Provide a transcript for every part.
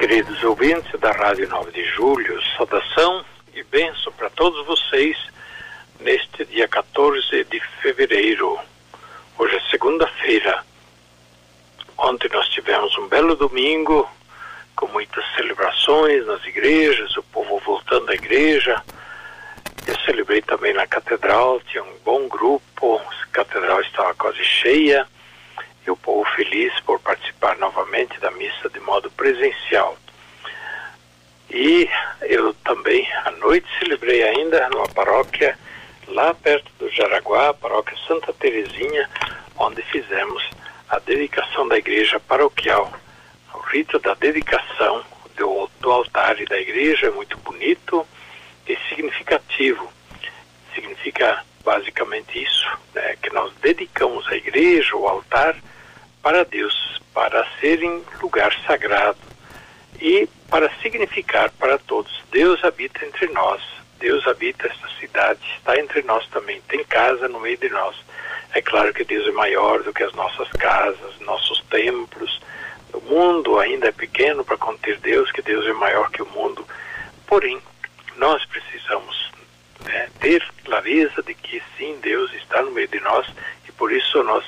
Queridos ouvintes da Rádio 9 de Julho, saudação e benção para todos vocês neste dia 14 de fevereiro. Hoje é segunda-feira. Ontem nós tivemos um belo domingo com muitas celebrações nas igrejas, o povo voltando à igreja. Eu celebrei também na catedral, tinha um bom grupo, a catedral estava quase cheia e o povo feliz por participar novamente da missa de modo presencial. E eu também, à noite, celebrei ainda numa paróquia lá perto do Jaraguá, a paróquia Santa Terezinha, onde fizemos a dedicação da igreja paroquial. O rito da dedicação do, do altar e da igreja é muito bonito e significativo. Significa basicamente isso, né, que nós dedicamos a igreja, o altar, para Deus, para serem lugar sagrado e para significar para todos: Deus habita entre nós, Deus habita esta cidade, está entre nós também, tem casa no meio de nós. É claro que Deus é maior do que as nossas casas, nossos templos. O mundo ainda é pequeno para conter Deus, que Deus é maior que o mundo. Porém, nós precisamos né, ter clareza de que sim, Deus está no meio de nós e por isso nós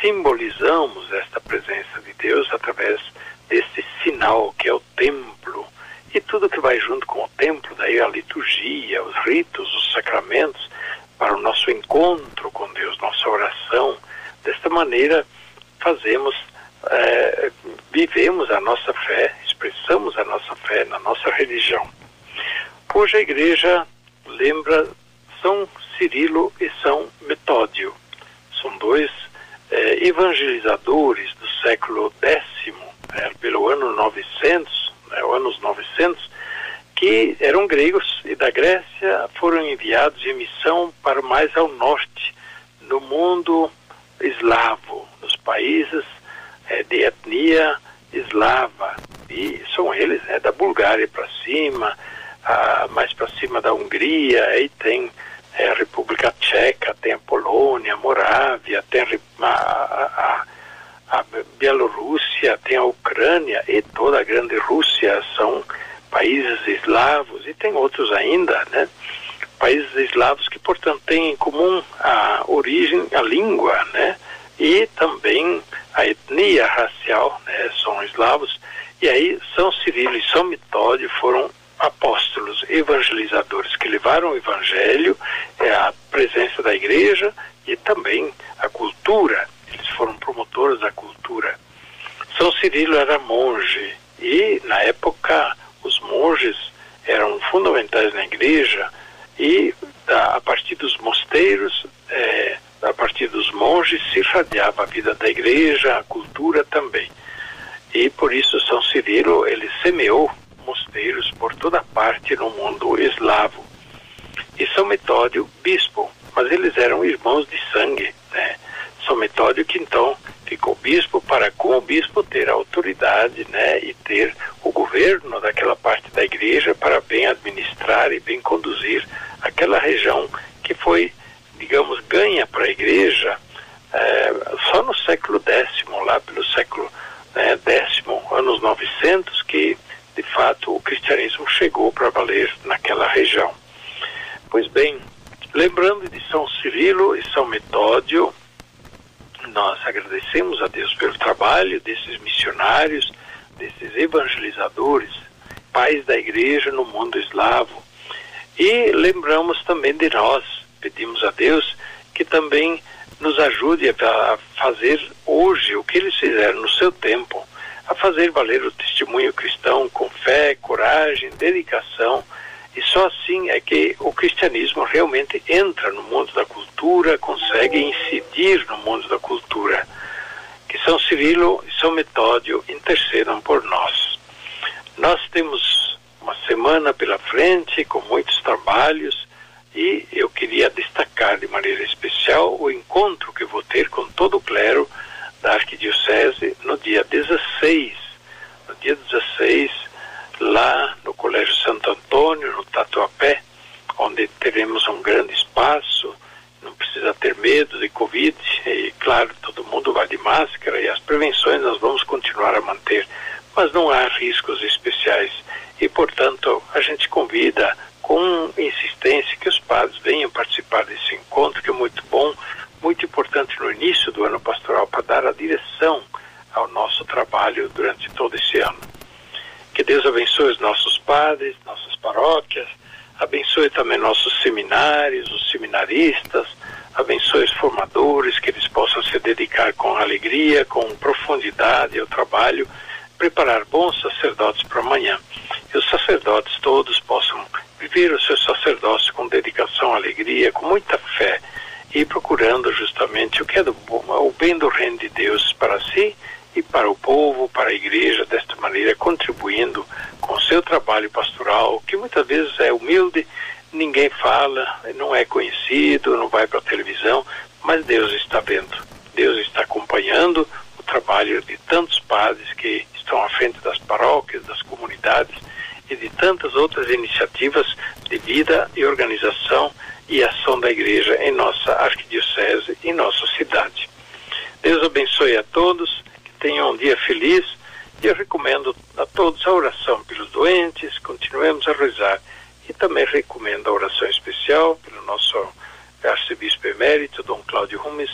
simbolizamos esta presença de Deus através desse sinal que é o templo e tudo que vai junto com o templo, daí a liturgia, os ritos, os sacramentos, para o nosso encontro com Deus, nossa oração. Desta maneira, fazemos, é, vivemos a nossa fé, expressamos a nossa fé na nossa religião. Hoje a igreja lembra São Cirilo e São Metódio. São dois é, evangelizadores do século X, é, pelo ano 900, né, anos 900, que eram gregos e da Grécia foram enviados em missão para mais ao norte, no mundo eslavo, nos países é, de etnia eslava. E são eles, né, da Bulgária para cima, a, mais para cima da Hungria, aí tem é, a República Tcheca, tem a Polônia, a Morávia, tem a, a, a Bielorrússia, tem a Ucrânia e toda a grande Rússia são países eslavos e tem outros ainda, né? Países eslavos que, portanto, têm em comum a origem, a língua, né? E também a etnia racial, né? São eslavos. E aí São Cirilo e São Metódio foram apóstolos, evangelizadores que levaram o evangelho, é, a presença da igreja e também a cultura eles foram promotores da cultura. São Cirilo era monge e, na época, os monges eram fundamentais na igreja e, a partir dos mosteiros, é, a partir dos monges, se irradiava a vida da igreja, a cultura também. E por isso São Cirilo ele semeou mosteiros por toda parte no mundo eslavo. E São Metódio, bispo, mas eles eram irmãos de sangue, né? São Metódio que então ficou bispo para com o bispo ter a autoridade, né, e ter o governo daquela parte da igreja para bem administrar e bem conduzir aquela região que foi, digamos, ganha para a igreja é, só no século X, lá pelo século né, X, anos 900, que de fato o cristianismo chegou para valer naquela região. Pois bem, lembrando de São Cirilo e São Metódio, nós agradecemos a Deus pelo trabalho desses missionários, desses evangelizadores, pais da igreja no mundo eslavo. E lembramos também de nós, pedimos a Deus que também nos ajude a fazer hoje o que eles fizeram no seu tempo, a fazer valer o testemunho cristão com fé, coragem, dedicação e só assim é que o cristianismo realmente entra no mundo da cultura, consegue incidir no mundo da cultura. São Cirilo e São Metódio intercedam por nós. Nós temos uma semana pela frente, com muitos trabalhos, e eu queria destacar de maneira especial o encontro que vou ter com todo o clero da Arquidiocese no dia 16. No dia 16, lá no Colégio Santo Antônio, no Tatuapé, onde teremos um grande espaço, não precisa ter medo de Covid, e claro, todo mundo vai de máscara prevenções nós vamos continuar a manter, mas não há riscos especiais e, portanto, a gente convida com insistência que os padres venham participar desse encontro, que é muito bom, muito importante no início do ano pastoral para dar a direção ao nosso trabalho durante todo esse ano. Que Deus abençoe os nossos padres, nossas paróquias, abençoe também nossos seminários, os seminaristas, abençoe os formadores, que eles possam se dedicar com alegria, com profundidade ao trabalho, preparar bons sacerdotes para amanhã. E os sacerdotes todos possam viver o seu sacerdócio com dedicação, alegria, com muita fé e procurando justamente o que é do o bem do reino de Deus para si e para o povo, para a igreja, desta maneira contribuindo com o seu trabalho pastoral, que muitas vezes é humilde, ninguém fala, não é conhecido, não vai para a televisão, mas Deus está vendo. Deus está acompanhando o trabalho de tantos padres que estão à frente das paróquias, das comunidades e de tantas outras iniciativas de vida e organização e ação da igreja em nossa arquidiocese, em nossa cidade. Deus abençoe a todos, que tenham um dia feliz e eu recomendo a todos a oração pelos doentes, continuemos a rezar e também recomendo a oração especial pelo nosso arcebispo emérito, Dom Cláudio Rumes,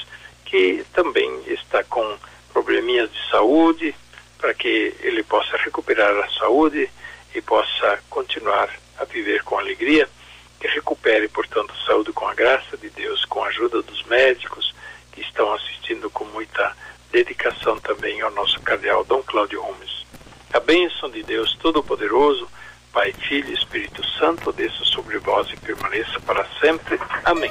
que também está com probleminhas de saúde, para que ele possa recuperar a saúde e possa continuar a viver com alegria, que recupere, portanto, a saúde com a graça de Deus, com a ajuda dos médicos que estão assistindo com muita dedicação também ao nosso cardeal Dom Cláudio Gomes. A bênção de Deus Todo-Poderoso, Pai, Filho e Espírito Santo, desça sobre vós e permaneça para sempre. Amém.